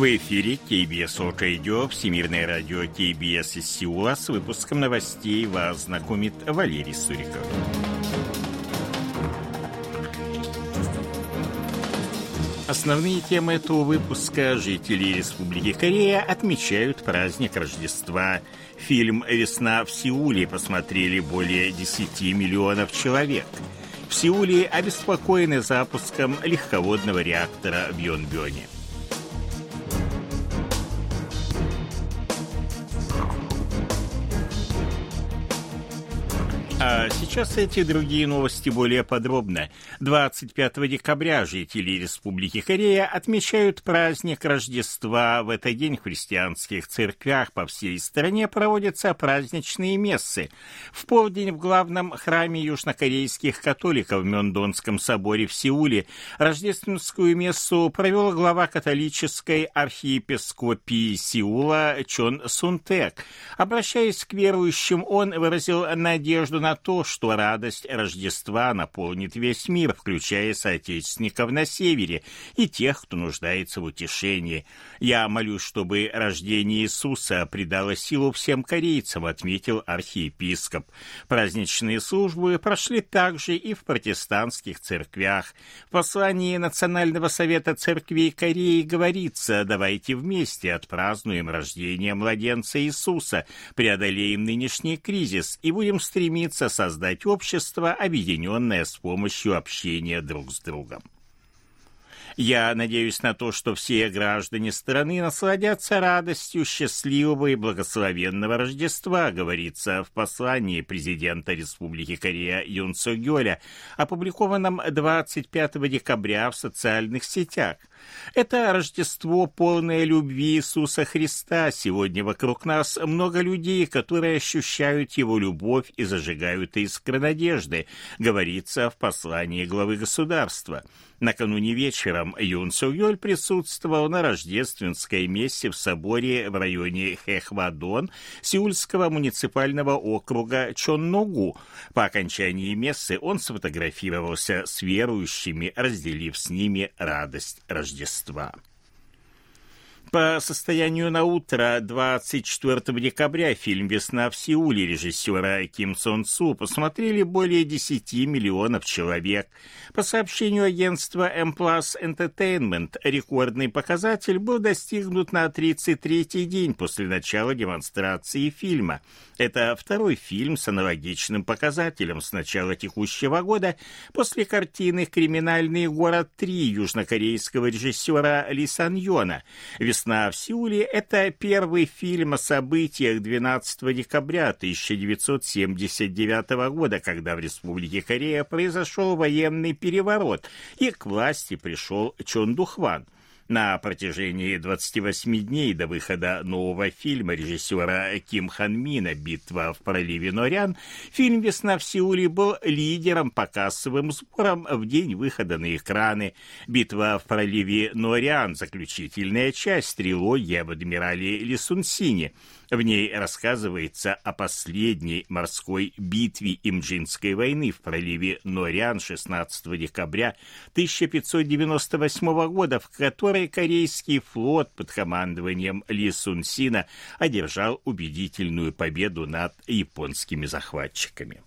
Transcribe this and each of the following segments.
В эфире КБС Орг Радио, Всемирное радио КБС из Сеула. С выпуском новостей вас знакомит Валерий Суриков. Основные темы этого выпуска жители Республики Корея отмечают праздник Рождества. Фильм «Весна в Сеуле» посмотрели более 10 миллионов человек. В Сеуле обеспокоены запуском легководного реактора в Йонбёне. Сейчас эти другие новости более подробно. 25 декабря жители Республики Корея отмечают праздник Рождества. В этот день в христианских церквях по всей стране проводятся праздничные мессы. В полдень в главном храме южнокорейских католиков в Мёндонском соборе в Сеуле рождественскую мессу провел глава католической архиепископии Сеула Чон Сунтек. Обращаясь к верующим, он выразил надежду на на то, что радость Рождества наполнит весь мир, включая соотечественников на севере и тех, кто нуждается в утешении. Я молюсь, чтобы рождение Иисуса придало силу всем корейцам, отметил архиепископ. Праздничные службы прошли также и в протестантских церквях. В послании Национального совета церквей Кореи говорится «Давайте вместе отпразднуем рождение младенца Иисуса, преодолеем нынешний кризис и будем стремиться создать общество, объединенное с помощью общения друг с другом. Я надеюсь на то, что все граждане страны насладятся радостью счастливого и благословенного Рождества, говорится в послании президента Республики Корея Юн Су Гёля, опубликованном 25 декабря в социальных сетях. Это Рождество, полное любви Иисуса Христа. Сегодня вокруг нас много людей, которые ощущают Его любовь и зажигают искры надежды, говорится в послании главы государства. Накануне вечером Юн Су присутствовал на рождественской мессе в соборе в районе Хэхвадон Сеульского муниципального округа Чонногу. По окончании мессы он сфотографировался с верующими, разделив с ними радость Рождества. По состоянию на утро 24 декабря фильм «Весна в Сеуле» режиссера Ким Сон Су посмотрели более 10 миллионов человек. По сообщению агентства M Plus Entertainment, рекордный показатель был достигнут на 33-й день после начала демонстрации фильма. Это второй фильм с аналогичным показателем с начала текущего года после картины «Криминальный город 3» южнокорейского режиссера Ли Сан Йона. «Весна в Сеуле» — это первый фильм о событиях 12 декабря 1979 года, когда в Республике Корея произошел военный переворот, и к власти пришел Чон Духван — на протяжении 28 дней до выхода нового фильма режиссера Ким Хан Мина «Битва в проливе Норян» фильм «Весна в Сеуле» был лидером по кассовым сборам в день выхода на экраны. «Битва в проливе Норян» — заключительная часть трилогии об адмирале Лисунсине — в ней рассказывается о последней морской битве Имджинской войны в проливе Норян 16 декабря 1598 года, в которой корейский флот под командованием Ли Сунсина одержал убедительную победу над японскими захватчиками.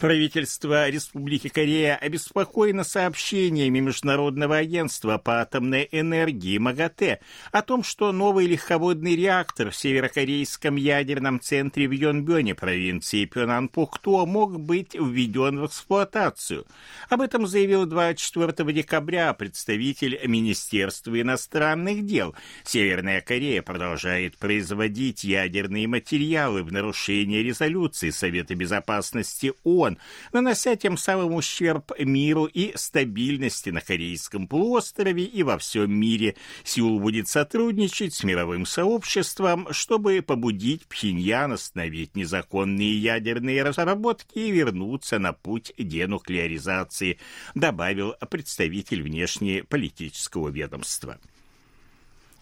Правительство Республики Корея обеспокоено сообщениями Международного агентства по атомной энергии МАГАТЭ о том, что новый легководный реактор в северокорейском ядерном центре в Йонбёне провинции Пёнанпухто мог быть введен в эксплуатацию. Об этом заявил 24 декабря представитель Министерства иностранных дел. Северная Корея продолжает производить ядерные материалы в нарушение резолюции Совета Безопасности ООН регион, нанося тем самым ущерб миру и стабильности на Корейском полуострове и во всем мире. Сеул будет сотрудничать с мировым сообществом, чтобы побудить Пхеньян остановить незаконные ядерные разработки и вернуться на путь денуклеаризации, добавил представитель внешнеполитического ведомства.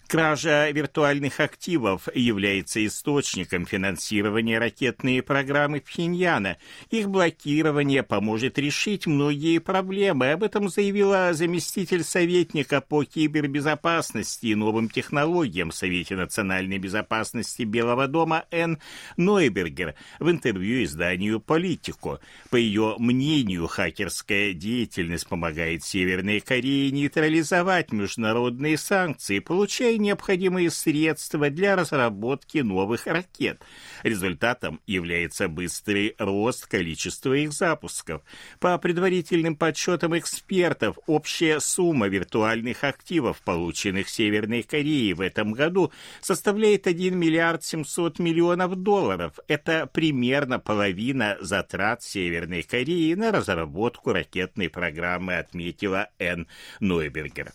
Кража виртуальных активов является источником финансирования ракетной программы Пхеньяна. Их блокирование поможет решить многие проблемы. Об этом заявила заместитель советника по кибербезопасности и новым технологиям в Совете национальной безопасности Белого дома Н. Нойбергер в интервью изданию «Политику». По ее мнению, хакерская деятельность помогает Северной Корее нейтрализовать международные санкции, получая необходимые средства для разработки новых ракет. Результатом является быстрый рост количества их запусков. По предварительным подсчетам экспертов, общая сумма виртуальных активов, полученных Северной Кореей в этом году, составляет 1 миллиард 700 миллионов долларов. Это примерно половина затрат Северной Кореи на разработку ракетной программы, отметила Н. Нойбергер.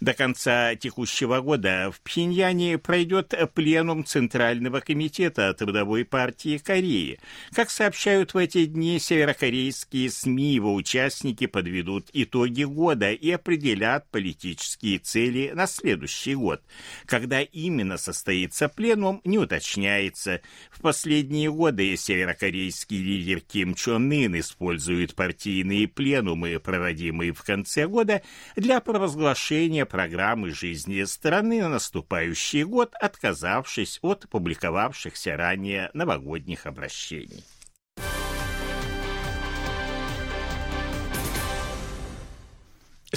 До конца текущего года в Пхеньяне пройдет пленум Центрального комитета Трудовой партии Кореи. Как сообщают в эти дни северокорейские СМИ, его участники подведут итоги года и определят политические цели на следующий год. Когда именно состоится пленум, не уточняется. В последние годы северокорейский лидер Ким Чон Ын использует партийные пленумы, проводимые в конце года, для провозглашения программы жизни страны на наступающий год, отказавшись от публиковавшихся ранее новогодних обращений.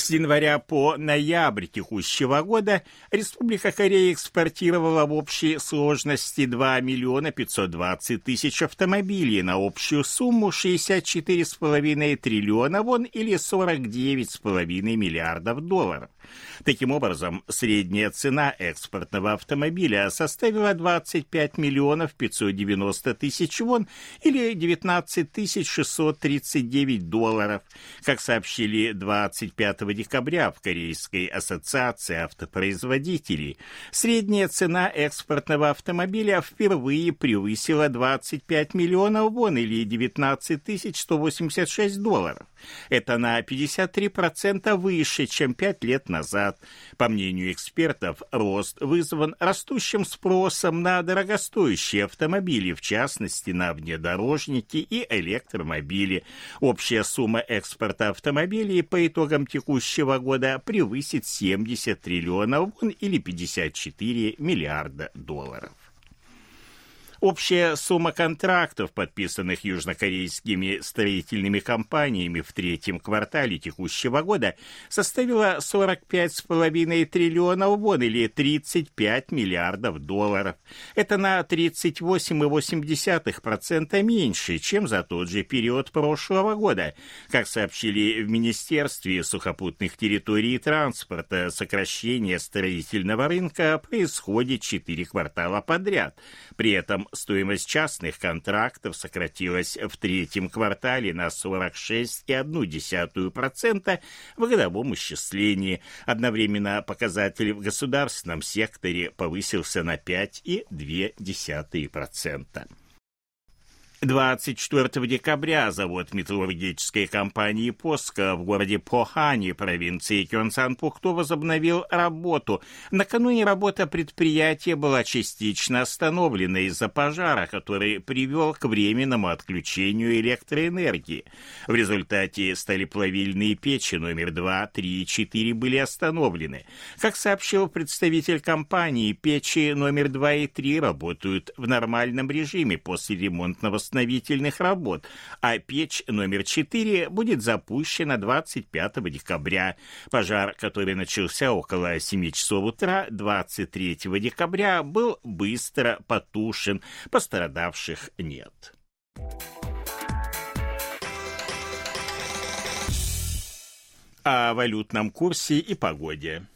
С января по ноябрь текущего года Республика Корея экспортировала в общей сложности 2 миллиона 520 тысяч автомобилей на общую сумму 64,5 триллиона вон или 49,5 миллиардов долларов. Таким образом, средняя цена экспортного автомобиля составила 25 миллионов 590 тысяч вон или 19 тысяч 639 долларов. Как сообщили 25 декабря в Корейской ассоциации автопроизводителей, средняя цена экспортного автомобиля впервые превысила 25 миллионов вон или 19 тысяч 186 долларов. Это на 53% выше, чем 5 лет назад. По мнению экспертов, рост вызван растущим спросом на дорогостоящие автомобили, в частности, на внедорожники и электромобили. Общая сумма экспорта автомобилей по итогам текущего года превысит 70 триллионов вон или 54 миллиарда долларов. Общая сумма контрактов, подписанных южнокорейскими строительными компаниями в третьем квартале текущего года, составила 45,5 триллионов вон или 35 миллиардов долларов. Это на 38,8% меньше, чем за тот же период прошлого года. Как сообщили в Министерстве сухопутных территорий и транспорта, сокращение строительного рынка происходит 4 квартала подряд. При этом стоимость частных контрактов сократилась в третьем квартале на 46,1% в годовом исчислении. Одновременно показатель в государственном секторе повысился на 5,2%. 24 декабря завод металлургической компании «Поска» в городе Похани, провинции Кёнсан-Пухто, возобновил работу. Накануне работа предприятия была частично остановлена из-за пожара, который привел к временному отключению электроэнергии. В результате сталеплавильные печи номер 2, 3 и 4 были остановлены. Как сообщил представитель компании, печи номер 2 и 3 работают в нормальном режиме после ремонтного восстановительных работ, а печь номер 4 будет запущена 25 декабря. Пожар, который начался около 7 часов утра 23 декабря, был быстро потушен. Пострадавших нет. О валютном курсе и погоде.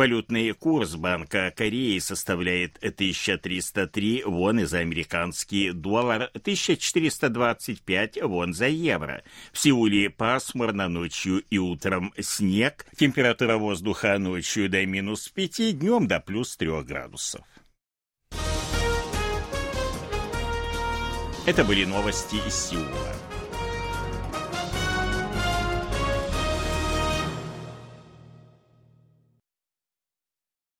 Валютный курс Банка Кореи составляет 1303 вон за американский доллар, 1425 вон за евро. В Сеуле пасмурно ночью и утром снег, температура воздуха ночью до минус 5, днем до плюс 3 градусов. Это были новости из Сеула.